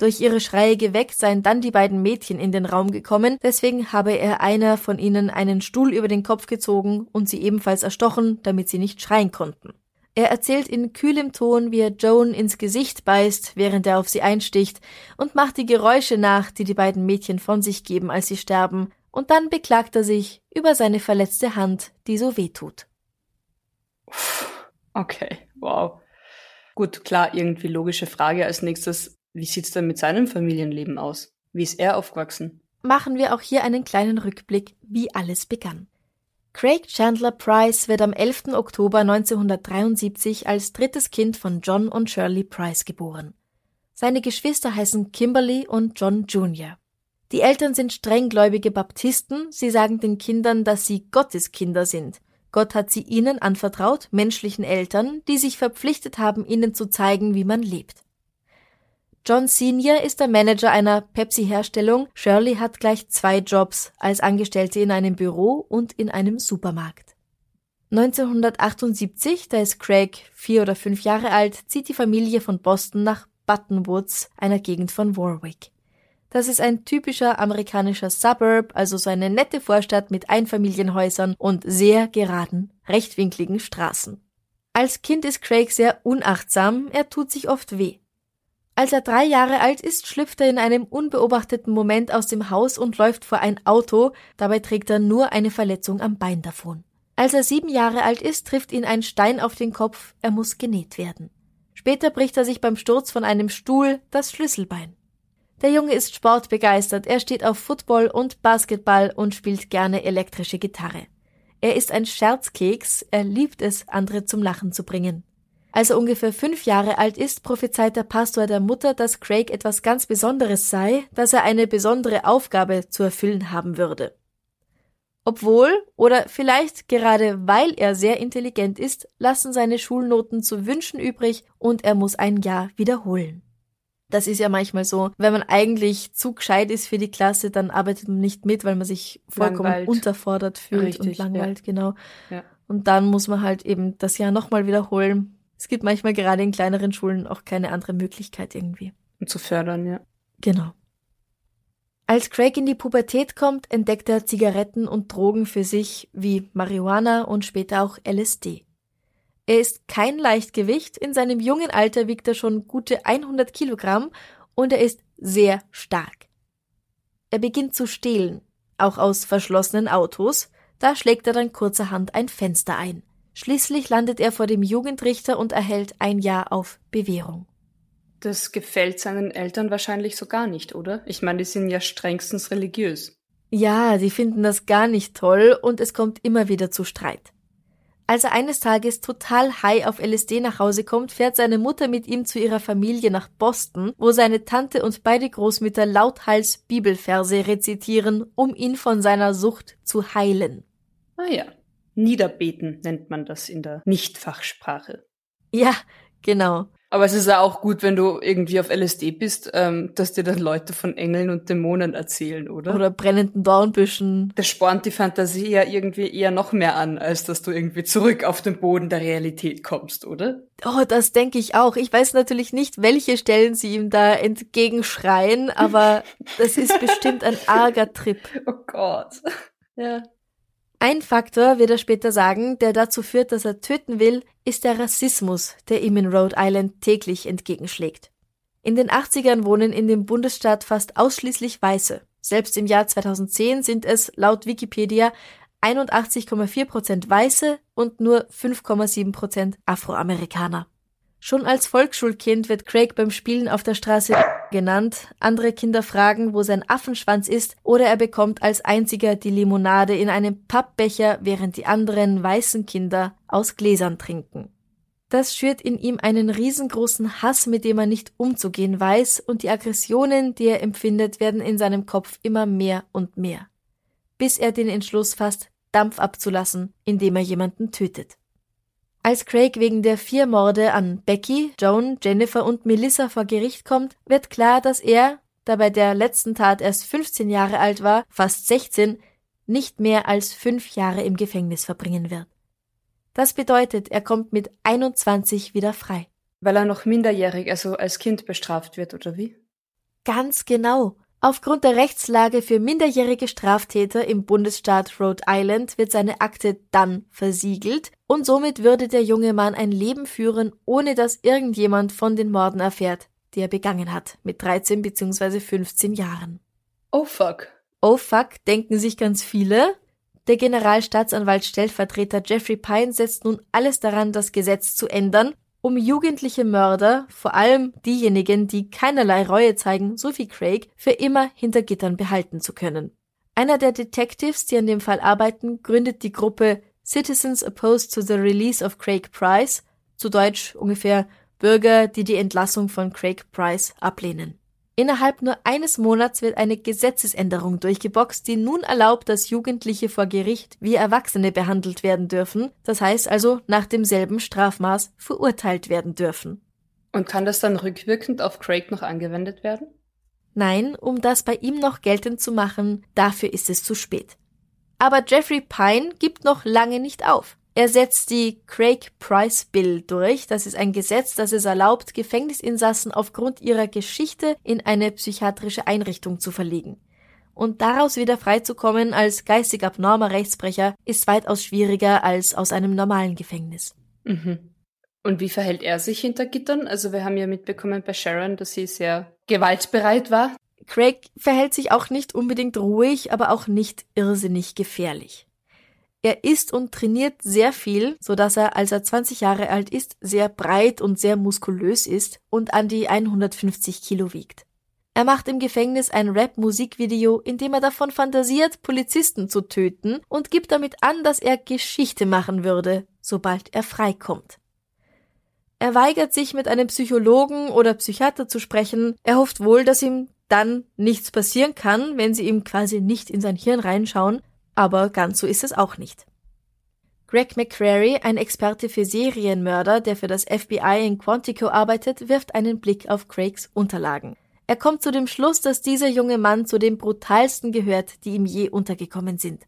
Durch ihre Schreie geweckt seien dann die beiden Mädchen in den Raum gekommen, deswegen habe er einer von ihnen einen Stuhl über den Kopf gezogen und sie ebenfalls erstochen, damit sie nicht schreien konnten. Er erzählt in kühlem Ton, wie er Joan ins Gesicht beißt, während er auf sie einsticht, und macht die Geräusche nach, die die beiden Mädchen von sich geben, als sie sterben, und dann beklagt er sich über seine verletzte Hand, die so weh tut. Okay, wow. Gut, klar, irgendwie logische Frage als nächstes. Wie sieht's denn mit seinem Familienleben aus? Wie ist er aufgewachsen? Machen wir auch hier einen kleinen Rückblick, wie alles begann. Craig Chandler Price wird am 11. Oktober 1973 als drittes Kind von John und Shirley Price geboren. Seine Geschwister heißen Kimberly und John Jr. Die Eltern sind strenggläubige Baptisten, sie sagen den Kindern, dass sie Gotteskinder sind Gott hat sie ihnen anvertraut, menschlichen Eltern, die sich verpflichtet haben, ihnen zu zeigen, wie man lebt. John Senior ist der Manager einer Pepsi-Herstellung. Shirley hat gleich zwei Jobs als Angestellte in einem Büro und in einem Supermarkt. 1978, da ist Craig vier oder fünf Jahre alt, zieht die Familie von Boston nach Buttonwoods, einer Gegend von Warwick. Das ist ein typischer amerikanischer Suburb, also so eine nette Vorstadt mit Einfamilienhäusern und sehr geraden, rechtwinkligen Straßen. Als Kind ist Craig sehr unachtsam, er tut sich oft weh. Als er drei Jahre alt ist, schlüpft er in einem unbeobachteten Moment aus dem Haus und läuft vor ein Auto, dabei trägt er nur eine Verletzung am Bein davon. Als er sieben Jahre alt ist, trifft ihn ein Stein auf den Kopf, er muss genäht werden. Später bricht er sich beim Sturz von einem Stuhl das Schlüsselbein. Der Junge ist sportbegeistert, er steht auf Football und Basketball und spielt gerne elektrische Gitarre. Er ist ein Scherzkeks, er liebt es, andere zum Lachen zu bringen. Als er ungefähr fünf Jahre alt ist, prophezeit der Pastor der Mutter, dass Craig etwas ganz Besonderes sei, dass er eine besondere Aufgabe zu erfüllen haben würde. Obwohl oder vielleicht gerade weil er sehr intelligent ist, lassen seine Schulnoten zu wünschen übrig und er muss ein Jahr wiederholen. Das ist ja manchmal so, wenn man eigentlich zu gescheit ist für die Klasse, dann arbeitet man nicht mit, weil man sich vollkommen langweilt. unterfordert fühlt Richtig, und langweilt, ja. genau. Ja. Und dann muss man halt eben das Jahr nochmal wiederholen. Es gibt manchmal gerade in kleineren Schulen auch keine andere Möglichkeit irgendwie. Um zu fördern, ja. Genau. Als Craig in die Pubertät kommt, entdeckt er Zigaretten und Drogen für sich wie Marihuana und später auch LSD. Er ist kein Leichtgewicht, in seinem jungen Alter wiegt er schon gute 100 Kilogramm und er ist sehr stark. Er beginnt zu stehlen, auch aus verschlossenen Autos, da schlägt er dann kurzerhand ein Fenster ein. Schließlich landet er vor dem Jugendrichter und erhält ein Jahr auf Bewährung. Das gefällt seinen Eltern wahrscheinlich so gar nicht, oder? Ich meine, die sind ja strengstens religiös. Ja, die finden das gar nicht toll und es kommt immer wieder zu Streit. Als er eines Tages total high auf LSD nach Hause kommt, fährt seine Mutter mit ihm zu ihrer Familie nach Boston, wo seine Tante und beide Großmütter lauthals Bibelverse rezitieren, um ihn von seiner Sucht zu heilen. Ah ja, Niederbeten nennt man das in der Nichtfachsprache. Ja, genau. Aber es ist ja auch gut, wenn du irgendwie auf LSD bist, ähm, dass dir dann Leute von Engeln und Dämonen erzählen, oder? Oder brennenden Dornbüschen. Das spornt die Fantasie ja irgendwie eher noch mehr an, als dass du irgendwie zurück auf den Boden der Realität kommst, oder? Oh, das denke ich auch. Ich weiß natürlich nicht, welche Stellen sie ihm da entgegenschreien, aber das ist bestimmt ein arger Trip. [LAUGHS] Oh Gott. Ja. Ein Faktor, wird er später sagen, der dazu führt, dass er töten will, ist der Rassismus, der ihm in Rhode Island täglich entgegenschlägt. In den 80ern wohnen in dem Bundesstaat fast ausschließlich Weiße. Selbst im Jahr 2010 sind es laut Wikipedia 81,4 Prozent Weiße und nur 5,7 Prozent Afroamerikaner. Schon als Volksschulkind wird Craig beim Spielen auf der Straße genannt, andere Kinder fragen, wo sein Affenschwanz ist, oder er bekommt als einziger die Limonade in einem Pappbecher, während die anderen weißen Kinder aus Gläsern trinken. Das schürt in ihm einen riesengroßen Hass, mit dem er nicht umzugehen weiß, und die Aggressionen, die er empfindet, werden in seinem Kopf immer mehr und mehr, bis er den Entschluss fasst, Dampf abzulassen, indem er jemanden tötet. Als Craig wegen der vier Morde an Becky, Joan, Jennifer und Melissa vor Gericht kommt, wird klar, dass er, da bei der letzten Tat erst 15 Jahre alt war, fast 16, nicht mehr als fünf Jahre im Gefängnis verbringen wird. Das bedeutet, er kommt mit 21 wieder frei. Weil er noch minderjährig, also als Kind bestraft wird, oder wie? Ganz genau. Aufgrund der Rechtslage für minderjährige Straftäter im Bundesstaat Rhode Island wird seine Akte dann versiegelt und somit würde der junge Mann ein Leben führen, ohne dass irgendjemand von den Morden erfährt, die er begangen hat, mit 13 bzw. 15 Jahren. Oh fuck. Oh fuck, denken sich ganz viele. Der Generalstaatsanwalt Stellvertreter Jeffrey Pine setzt nun alles daran, das Gesetz zu ändern um jugendliche Mörder, vor allem diejenigen, die keinerlei Reue zeigen, so wie Craig, für immer hinter Gittern behalten zu können. Einer der Detectives, die an dem Fall arbeiten, gründet die Gruppe Citizens Opposed to the Release of Craig Price, zu Deutsch ungefähr Bürger, die die Entlassung von Craig Price ablehnen. Innerhalb nur eines Monats wird eine Gesetzesänderung durchgeboxt, die nun erlaubt, dass Jugendliche vor Gericht wie Erwachsene behandelt werden dürfen, das heißt also nach demselben Strafmaß verurteilt werden dürfen. Und kann das dann rückwirkend auf Craig noch angewendet werden? Nein, um das bei ihm noch geltend zu machen, dafür ist es zu spät. Aber Jeffrey Pine gibt noch lange nicht auf. Er setzt die Craig Price Bill durch. Das ist ein Gesetz, das es erlaubt, Gefängnisinsassen aufgrund ihrer Geschichte in eine psychiatrische Einrichtung zu verlegen. Und daraus wieder freizukommen als geistig abnormer Rechtsbrecher ist weitaus schwieriger als aus einem normalen Gefängnis. Mhm. Und wie verhält er sich hinter Gittern? Also wir haben ja mitbekommen bei Sharon, dass sie sehr gewaltbereit war. Craig verhält sich auch nicht unbedingt ruhig, aber auch nicht irrsinnig gefährlich. Er isst und trainiert sehr viel, so dass er, als er 20 Jahre alt ist, sehr breit und sehr muskulös ist und an die 150 Kilo wiegt. Er macht im Gefängnis ein Rap-Musikvideo, in dem er davon fantasiert, Polizisten zu töten und gibt damit an, dass er Geschichte machen würde, sobald er freikommt. Er weigert sich, mit einem Psychologen oder Psychiater zu sprechen. Er hofft wohl, dass ihm dann nichts passieren kann, wenn sie ihm quasi nicht in sein Hirn reinschauen, aber ganz so ist es auch nicht. Greg McCrary, ein Experte für Serienmörder, der für das FBI in Quantico arbeitet, wirft einen Blick auf Craigs Unterlagen. Er kommt zu dem Schluss, dass dieser junge Mann zu den brutalsten gehört, die ihm je untergekommen sind.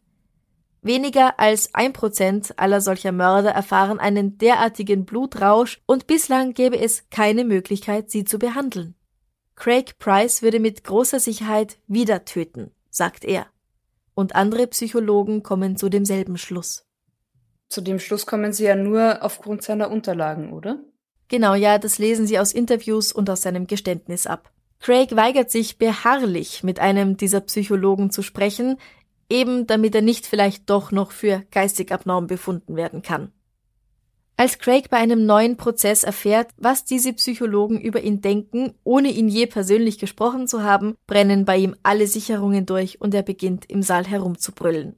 Weniger als ein Prozent aller solcher Mörder erfahren einen derartigen Blutrausch und bislang gäbe es keine Möglichkeit, sie zu behandeln. Craig Price würde mit großer Sicherheit wieder töten, sagt er. Und andere Psychologen kommen zu demselben Schluss. Zu dem Schluss kommen Sie ja nur aufgrund seiner Unterlagen, oder? Genau, ja, das lesen Sie aus Interviews und aus seinem Geständnis ab. Craig weigert sich beharrlich, mit einem dieser Psychologen zu sprechen, eben damit er nicht vielleicht doch noch für geistig abnorm befunden werden kann. Als Craig bei einem neuen Prozess erfährt, was diese Psychologen über ihn denken, ohne ihn je persönlich gesprochen zu haben, brennen bei ihm alle Sicherungen durch und er beginnt im Saal herumzubrüllen.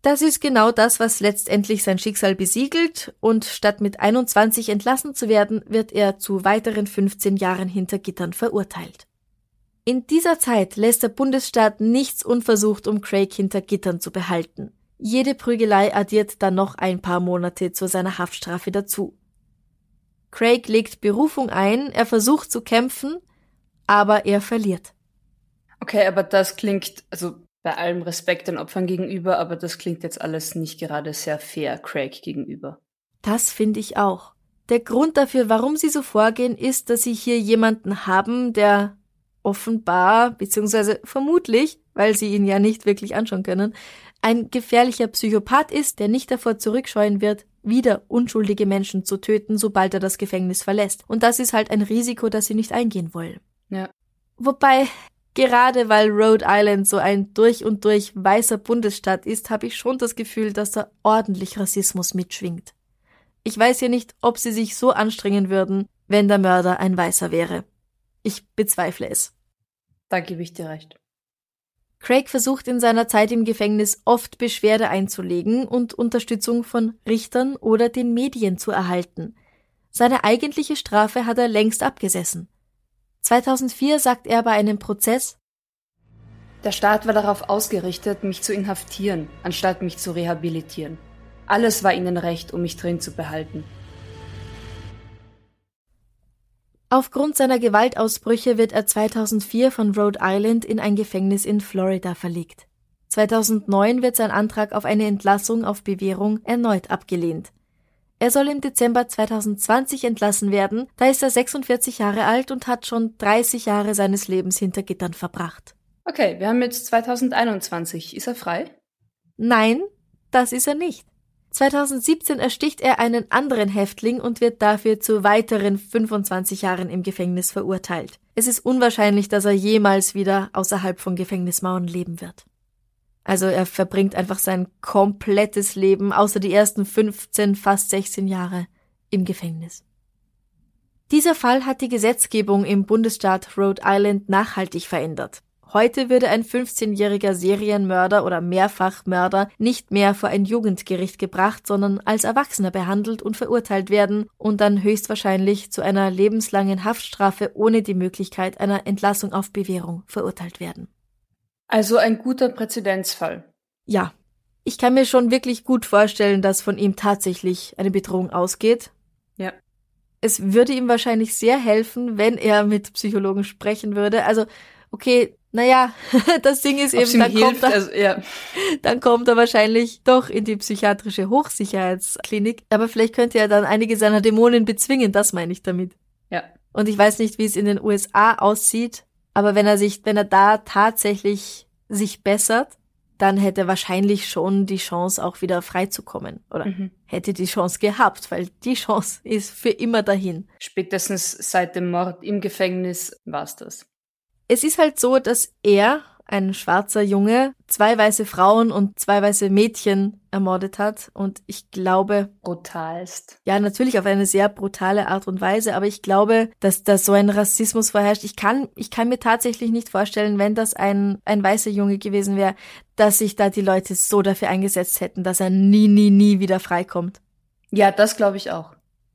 Das ist genau das, was letztendlich sein Schicksal besiegelt und statt mit 21 entlassen zu werden, wird er zu weiteren 15 Jahren hinter Gittern verurteilt. In dieser Zeit lässt der Bundesstaat nichts unversucht, um Craig hinter Gittern zu behalten. Jede Prügelei addiert dann noch ein paar Monate zu seiner Haftstrafe dazu. Craig legt Berufung ein, er versucht zu kämpfen, aber er verliert. Okay, aber das klingt, also bei allem Respekt den Opfern gegenüber, aber das klingt jetzt alles nicht gerade sehr fair Craig gegenüber. Das finde ich auch. Der Grund dafür, warum sie so vorgehen, ist, dass sie hier jemanden haben, der offenbar, beziehungsweise vermutlich, weil sie ihn ja nicht wirklich anschauen können, ein gefährlicher Psychopath ist, der nicht davor zurückscheuen wird, wieder unschuldige Menschen zu töten, sobald er das Gefängnis verlässt. Und das ist halt ein Risiko, das sie nicht eingehen wollen. Ja. Wobei, Gerade weil Rhode Island so ein durch und durch weißer Bundesstaat ist, habe ich schon das Gefühl, dass da ordentlich Rassismus mitschwingt. Ich weiß ja nicht, ob sie sich so anstrengen würden, wenn der Mörder ein Weißer wäre. Ich bezweifle es. Da gebe ich dir recht. Craig versucht in seiner Zeit im Gefängnis oft Beschwerde einzulegen und Unterstützung von Richtern oder den Medien zu erhalten. Seine eigentliche Strafe hat er längst abgesessen. 2004 sagt er bei einem Prozess, der Staat war darauf ausgerichtet, mich zu inhaftieren, anstatt mich zu rehabilitieren. Alles war ihnen recht, um mich drin zu behalten. Aufgrund seiner Gewaltausbrüche wird er 2004 von Rhode Island in ein Gefängnis in Florida verlegt. 2009 wird sein Antrag auf eine Entlassung auf Bewährung erneut abgelehnt. Er soll im Dezember 2020 entlassen werden, da ist er 46 Jahre alt und hat schon 30 Jahre seines Lebens hinter Gittern verbracht. Okay, wir haben jetzt 2021. Ist er frei? Nein, das ist er nicht. 2017 ersticht er einen anderen Häftling und wird dafür zu weiteren 25 Jahren im Gefängnis verurteilt. Es ist unwahrscheinlich, dass er jemals wieder außerhalb von Gefängnismauern leben wird. Also er verbringt einfach sein komplettes Leben, außer die ersten 15, fast 16 Jahre, im Gefängnis. Dieser Fall hat die Gesetzgebung im Bundesstaat Rhode Island nachhaltig verändert. Heute würde ein 15-jähriger Serienmörder oder Mehrfachmörder nicht mehr vor ein Jugendgericht gebracht, sondern als Erwachsener behandelt und verurteilt werden und dann höchstwahrscheinlich zu einer lebenslangen Haftstrafe ohne die Möglichkeit einer Entlassung auf Bewährung verurteilt werden. Also ein guter Präzedenzfall. Ja. Ich kann mir schon wirklich gut vorstellen, dass von ihm tatsächlich eine Bedrohung ausgeht. Ja. Es würde ihm wahrscheinlich sehr helfen, wenn er mit Psychologen sprechen würde. Also, okay, naja, [LAUGHS] das Ding ist eben, dann, hilft, kommt er, also, ja. [LAUGHS] dann kommt er wahrscheinlich doch in die psychiatrische Hochsicherheitsklinik. Aber vielleicht könnte er dann einige seiner Dämonen bezwingen, das meine ich damit. Ja. Und ich weiß nicht, wie es in den USA aussieht, aber wenn er sich, wenn er da tatsächlich sich bessert, dann hätte er wahrscheinlich schon die Chance, auch wieder freizukommen. Oder mhm. hätte die Chance gehabt, weil die Chance ist für immer dahin. Spätestens seit dem Mord im Gefängnis war's das. Es ist halt so, dass er ein schwarzer Junge zwei weiße Frauen und zwei weiße Mädchen ermordet hat. Und ich glaube. Brutalst. Ja, natürlich auf eine sehr brutale Art und Weise, aber ich glaube, dass da so ein Rassismus vorherrscht. Ich kann, ich kann mir tatsächlich nicht vorstellen, wenn das ein, ein weißer Junge gewesen wäre, dass sich da die Leute so dafür eingesetzt hätten, dass er nie, nie, nie wieder freikommt. Ja, das glaube ich auch.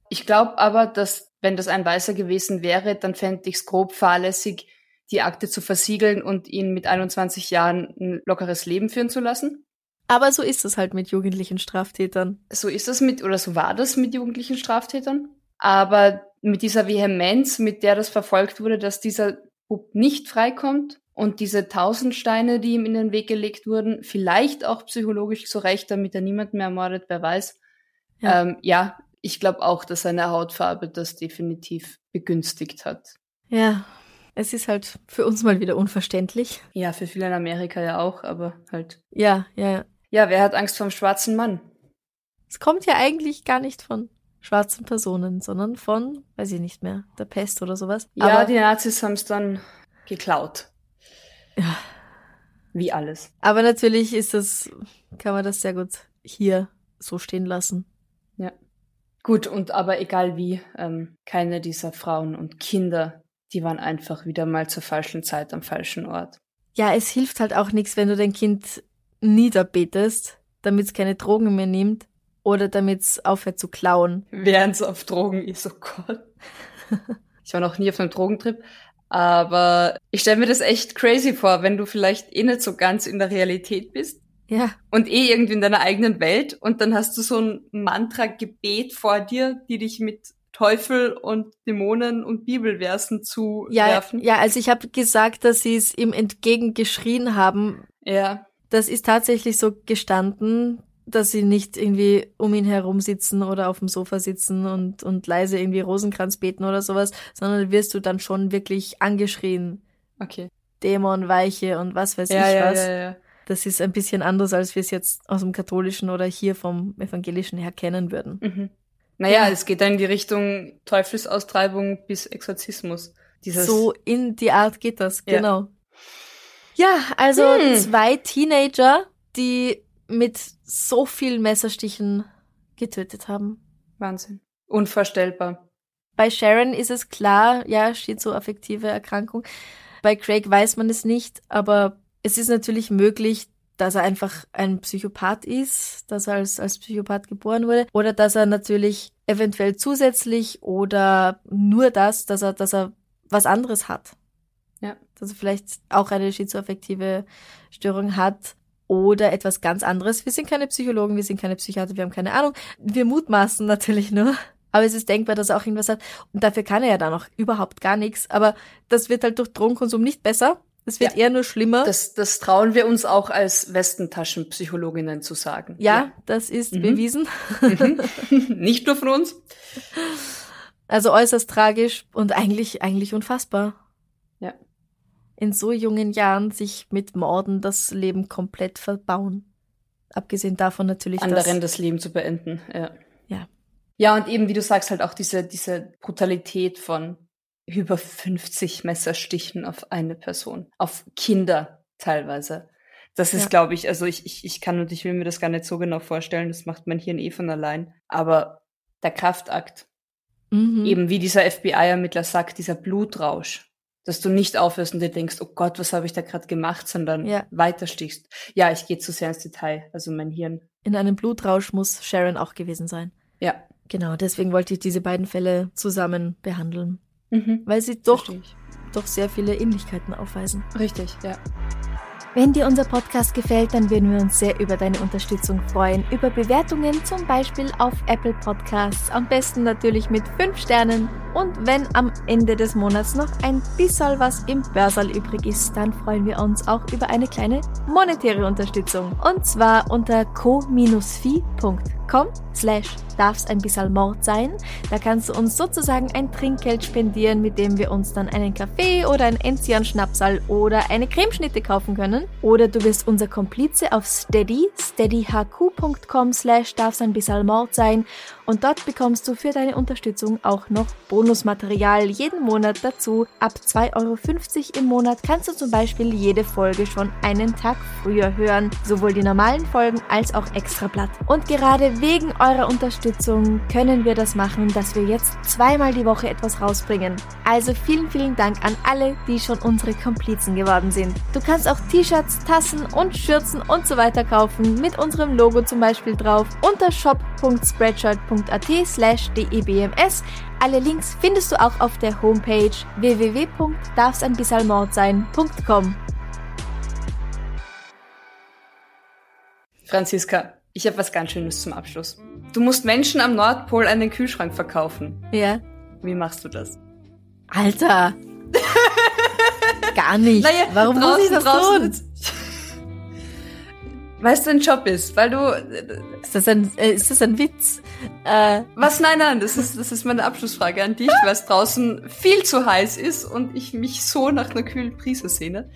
Ich glaube aber, dass wenn das ein Weißer gewesen wäre, dann fände ich es grob fahrlässig, die Akte zu versiegeln und ihn mit 21 Jahren ein lockeres Leben führen zu lassen. Aber so ist es halt mit jugendlichen Straftätern. So ist es mit, oder so war das mit jugendlichen Straftätern. Aber mit dieser Vehemenz, mit der das verfolgt wurde, dass dieser Bub nicht freikommt und diese tausend Steine, die ihm in den Weg gelegt wurden, vielleicht auch psychologisch so recht, damit er niemanden mehr ermordet, wer weiß. Ja, ähm, ja ich glaube auch, dass seine Hautfarbe das definitiv begünstigt hat. Ja, es ist halt für uns mal wieder unverständlich. Ja, für viele in Amerika ja auch, aber halt. Ja, ja. Ja, wer hat Angst vor dem schwarzen Mann? Es kommt ja eigentlich gar nicht von schwarzen Personen, sondern von, weiß ich nicht mehr, der Pest oder sowas. Ja, aber die Nazis haben es dann geklaut. Ja. Wie alles. Aber natürlich ist das, kann man das sehr gut hier so stehen lassen. Ja. Gut, und aber egal wie, ähm, keine dieser Frauen und Kinder, die waren einfach wieder mal zur falschen Zeit am falschen Ort. Ja, es hilft halt auch nichts, wenn du dein Kind niederbetest, damit es keine Drogen mehr nimmt oder damit es aufhört zu klauen. Während es auf Drogen ist, oh Gott. [LAUGHS] ich war noch nie auf einem Drogentrip, aber ich stelle mir das echt crazy vor, wenn du vielleicht eh nicht so ganz in der Realität bist. Ja. Und eh irgendwie in deiner eigenen Welt und dann hast du so ein Mantra-Gebet vor dir, die dich mit Teufel und Dämonen und Bibelversen zu ja, werfen. Ja, also ich habe gesagt, dass sie es ihm entgegengeschrien haben. Ja. Das ist tatsächlich so gestanden, dass sie nicht irgendwie um ihn herum sitzen oder auf dem Sofa sitzen und, und leise irgendwie Rosenkranz beten oder sowas, sondern wirst du dann schon wirklich angeschrien. Okay. Dämon, Weiche und was weiß ja, ich ja, was. Ja, ja. Das ist ein bisschen anders, als wir es jetzt aus dem katholischen oder hier vom evangelischen her kennen würden. Mhm. Naja, ja. es geht dann in die Richtung Teufelsaustreibung bis Exorzismus. Dieses so in die Art geht das, genau. Ja, also hm. zwei Teenager, die mit so vielen Messerstichen getötet haben. Wahnsinn. Unvorstellbar. Bei Sharon ist es klar, ja, schizoaffektive Erkrankung. Bei Craig weiß man es nicht, aber es ist natürlich möglich, dass er einfach ein Psychopath ist, dass er als, als Psychopath geboren wurde, oder dass er natürlich eventuell zusätzlich oder nur das, dass er, dass er was anderes hat. Ja. Dass er vielleicht auch eine schizoaffektive Störung hat oder etwas ganz anderes. Wir sind keine Psychologen, wir sind keine Psychiater, wir haben keine Ahnung. Wir mutmaßen natürlich nur. Aber es ist denkbar, dass er auch irgendwas hat. Und dafür kann er ja dann auch überhaupt gar nichts. Aber das wird halt durch Drogenkonsum nicht besser. Es wird ja, eher nur schlimmer. Das, das trauen wir uns auch als Westentaschenpsychologinnen zu sagen. Ja, ja. das ist mhm. bewiesen. Mhm. [LAUGHS] [LAUGHS] Nicht nur von uns. Also äußerst tragisch und eigentlich, eigentlich unfassbar. Ja. In so jungen Jahren sich mit Morden das Leben komplett verbauen. Abgesehen davon natürlich. Anderen das Leben zu beenden, ja. Ja. Ja, und eben, wie du sagst, halt auch diese, diese Brutalität von über 50 Messerstichen auf eine Person, auf Kinder teilweise. Das ist, ja. glaube ich, also ich, ich, ich kann und ich will mir das gar nicht so genau vorstellen, das macht mein Hirn eh von allein. Aber der Kraftakt, mhm. eben wie dieser FBI-Ermittler sagt, dieser Blutrausch, dass du nicht aufhörst und dir denkst, oh Gott, was habe ich da gerade gemacht, sondern ja. weiterstichst. Ja, ich gehe zu sehr ins Detail, also mein Hirn. In einem Blutrausch muss Sharon auch gewesen sein. Ja. Genau, deswegen wollte ich diese beiden Fälle zusammen behandeln. Mhm. Weil sie doch, doch sehr viele Ähnlichkeiten aufweisen. Richtig, ja. Wenn dir unser Podcast gefällt, dann würden wir uns sehr über deine Unterstützung freuen. Über Bewertungen zum Beispiel auf Apple Podcasts. Am besten natürlich mit 5 Sternen. Und wenn am Ende des Monats noch ein bisschen was im Börsal übrig ist, dann freuen wir uns auch über eine kleine monetäre Unterstützung. Und zwar unter co-fi.com slash darf's ein bisschen Mord sein. Da kannst du uns sozusagen ein Trinkgeld spendieren, mit dem wir uns dann einen Kaffee oder ein Enzian Schnapsal oder eine Cremeschnitte kaufen können. Oder du wirst unser Komplize auf Steady, steadyhq.com slash darf's ein bisschen Mord sein und dort bekommst du für deine Unterstützung auch noch Bonusmaterial jeden Monat dazu. Ab 2,50 Euro im Monat kannst du zum Beispiel jede Folge schon einen Tag früher hören, sowohl die normalen Folgen als auch Extrablatt. Und gerade wegen eurer Unterstützung können wir das machen, dass wir jetzt zweimal die Woche etwas rausbringen. Also vielen, vielen Dank an alle, die schon unsere Komplizen geworden sind. Du kannst auch T-Shirts, Tassen und Schürzen und so weiter kaufen, mit unserem Logo zum Beispiel drauf, unter shop.spreadshirt.at slash debms. Alle Links findest du auch auf der Homepage www.darfseinbissalmordsein.com. Franziska, ich habe was ganz Schönes zum Abschluss. Du musst Menschen am Nordpol einen Kühlschrank verkaufen. Ja. Wie machst du das? Alter! Gar nicht. Naja, Warum muss ich das tun? [LAUGHS] Weißt du, ein Job ist, weil du. Ist das ein, äh, ist das ein Witz? Äh, Was? Nein, nein, das ist, das ist meine Abschlussfrage an dich, weil es draußen viel zu heiß ist und ich mich so nach einer kühlen Prise sehne.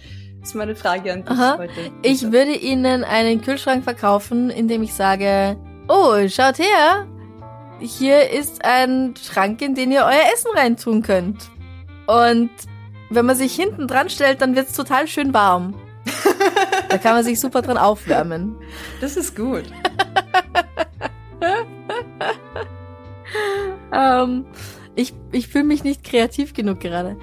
Das ist meine Frage an dich Aha. heute. ich würde Ihnen einen Kühlschrank verkaufen, indem ich sage, oh, schaut her, hier ist ein Schrank, in den ihr euer Essen reintun könnt. Und wenn man sich hinten dran stellt, dann wird's total schön warm. [LAUGHS] da kann man sich super dran aufwärmen. Das ist gut. [LAUGHS] Ähm, ich ich fühle mich nicht kreativ genug gerade.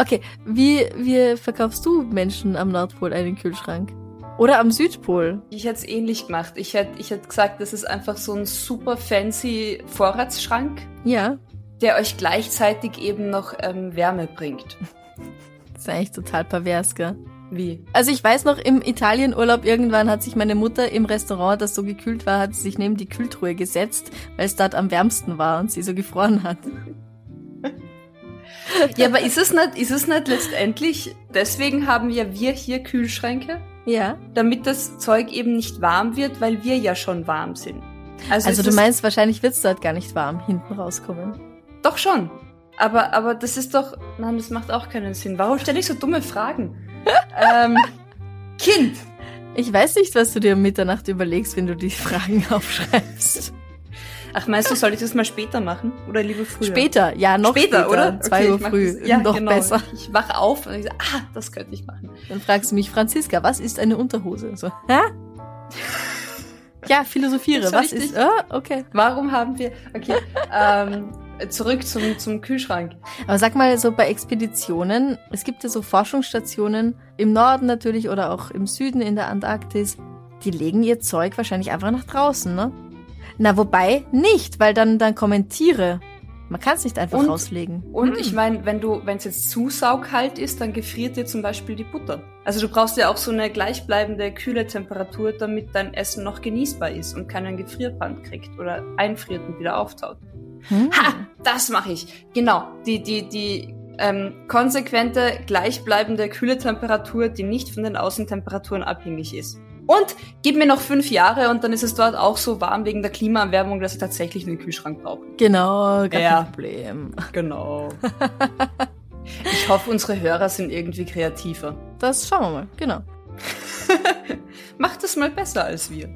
Okay, wie, wie verkaufst du Menschen am Nordpol einen Kühlschrank? Oder am Südpol? Ich hätte es ähnlich gemacht. Ich hätte ich hätt gesagt, das ist einfach so ein super fancy Vorratsschrank, Ja, der euch gleichzeitig eben noch ähm, Wärme bringt. [LAUGHS] das ist eigentlich total pervers, gell? Wie? Also ich weiß noch, im Italienurlaub irgendwann hat sich meine Mutter im Restaurant, das so gekühlt war, hat sie sich neben die Kühltruhe gesetzt, weil es dort am wärmsten war und sie so gefroren hat. Ja, aber ist es nicht, ist es nicht letztendlich, deswegen haben ja wir hier Kühlschränke, Ja. damit das Zeug eben nicht warm wird, weil wir ja schon warm sind. Also, Also du es- meinst, wahrscheinlich wird's dort gar nicht warm hinten rauskommen. Doch schon. Aber, aber das ist doch, nein, das macht auch keinen Sinn. Warum stelle ich so dumme Fragen? [LAUGHS] ähm, Kind! Ich weiß nicht, was du dir um Mitternacht überlegst, wenn du die Fragen [LAUGHS] aufschreibst. Ach, meinst du, soll ich das mal später machen? Oder lieber früher? Später, ja, noch später, oder? Zwei Okay, Uhr früh, das- Ja, noch genau. besser. Ich wache auf und ich sage, ah, das könnte ich machen. Dann fragst du mich, Franziska, was ist eine Unterhose? So, hä? Ja, philosophiere. Was ist? dich- Ah, okay. Warum haben wir, okay, ähm, zurück zum, zum Kühlschrank. Aber sag mal, so bei Expeditionen, es gibt ja so Forschungsstationen im Norden natürlich oder auch im Süden in der Antarktis, die legen ihr Zeug wahrscheinlich einfach nach draußen, ne? Na, wobei nicht, weil dann, dann kommen Tiere. Man kann es nicht einfach Und- rauslegen. Und ich meine, wenn du, wenn es jetzt zu saugkalt ist, dann gefriert dir zum Beispiel die Butter. Also du brauchst ja auch so eine gleichbleibende kühle Temperatur, damit dein Essen noch genießbar ist und keinen Gefrierbrand kriegt oder einfriert und wieder auftaut. Hm. Ha, das mache ich. Genau, die die die ähm, konsequente gleichbleibende kühle Temperatur, die nicht von den Außentemperaturen abhängig ist. Und gib mir noch fünf Jahre und dann ist es dort auch so warm wegen der Klimaerwärmung, dass ich tatsächlich einen Kühlschrank brauche. Genau, gar Ja. kein Problem. [LAUGHS] Genau. Ich hoffe, unsere Hörer sind irgendwie kreativer. Das schauen wir mal, genau. [LAUGHS] Macht es mal besser als wir.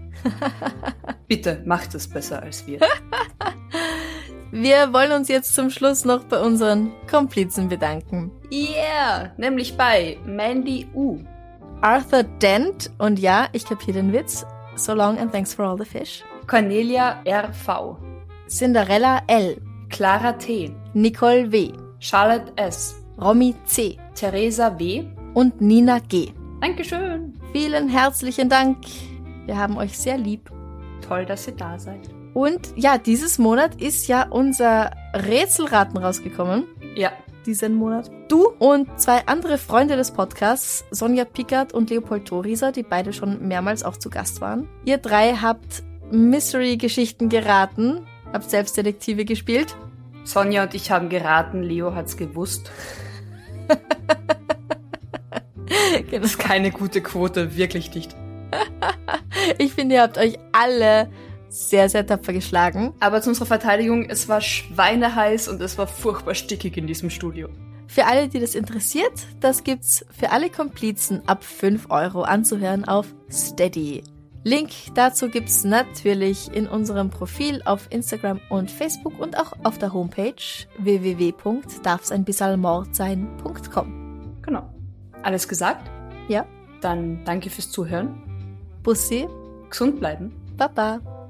[LAUGHS] Bitte, macht es besser als wir. Wir wollen uns jetzt zum Schluss noch bei unseren Komplizen bedanken. Yeah, nämlich bei Mandy U, Arthur Dent und ja, ich kapiere den Witz. So long and thanks for all the fish. Cornelia RV, Cinderella L. Clara T, Nicole W. Charlotte S, Romy C. Theresa W. und Nina G. Dankeschön. Vielen herzlichen Dank. Wir haben euch sehr lieb. Toll, dass ihr da seid. Und ja, dieses Monat ist ja unser Rätselraten rausgekommen. Ja, Diesen Monat. Du und zwei andere Freunde des Podcasts, Sonja Pickert und Leopold Thorieser, die beide schon mehrmals auch zu Gast waren. Ihr drei habt Mystery-Geschichten geraten, habt Selbstdetektive gespielt. Sonja und ich haben geraten, Leo hat's gewusst. [LAUGHS] Genau. ist keine gute Quote, wirklich nicht. [LAUGHS] Ich finde, ihr habt euch alle sehr, sehr tapfer geschlagen. Aber zu unserer Verteidigung, es war schweineheiß und es war furchtbar stickig in diesem Studio. Für alle, die das interessiert, das gibt's für alle Komplizen ab 5 Euro anzuhören auf Steady. Link dazu gibt's natürlich in unserem Profil auf Instagram und Facebook und auch auf der Homepage www.darfseinbissalmordsein.com. Genau. Alles gesagt? Ja? Dann danke fürs Zuhören. Bussi. Gesund bleiben. Baba.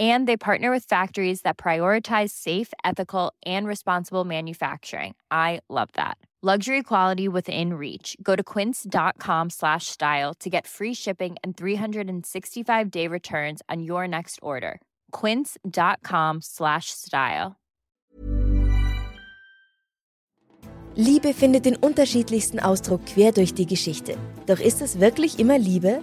And they partner with factories that prioritize safe, ethical, and responsible manufacturing. I love that. Luxury quality within reach. Go to quince.com slash style to get free shipping and 365-day returns on your next order. quince.com slash style. Liebe findet den unterschiedlichsten Ausdruck quer durch die Geschichte. Doch ist es wirklich immer Liebe?